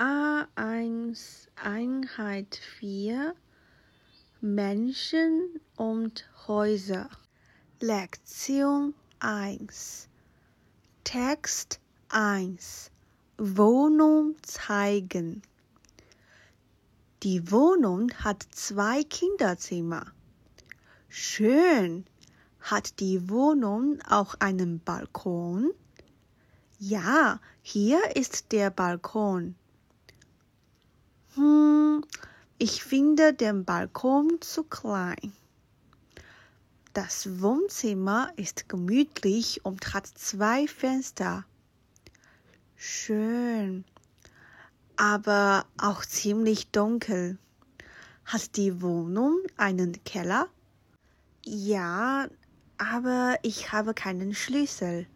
A1 Einheit 4 Menschen und Häuser. Lektion 1 Text 1 Wohnung zeigen. Die Wohnung hat zwei Kinderzimmer. Schön. Hat die Wohnung auch einen Balkon? Ja, hier ist der Balkon. Ich finde den Balkon zu klein. Das Wohnzimmer ist gemütlich und hat zwei Fenster. Schön, aber auch ziemlich dunkel. Hat die Wohnung einen Keller? Ja, aber ich habe keinen Schlüssel.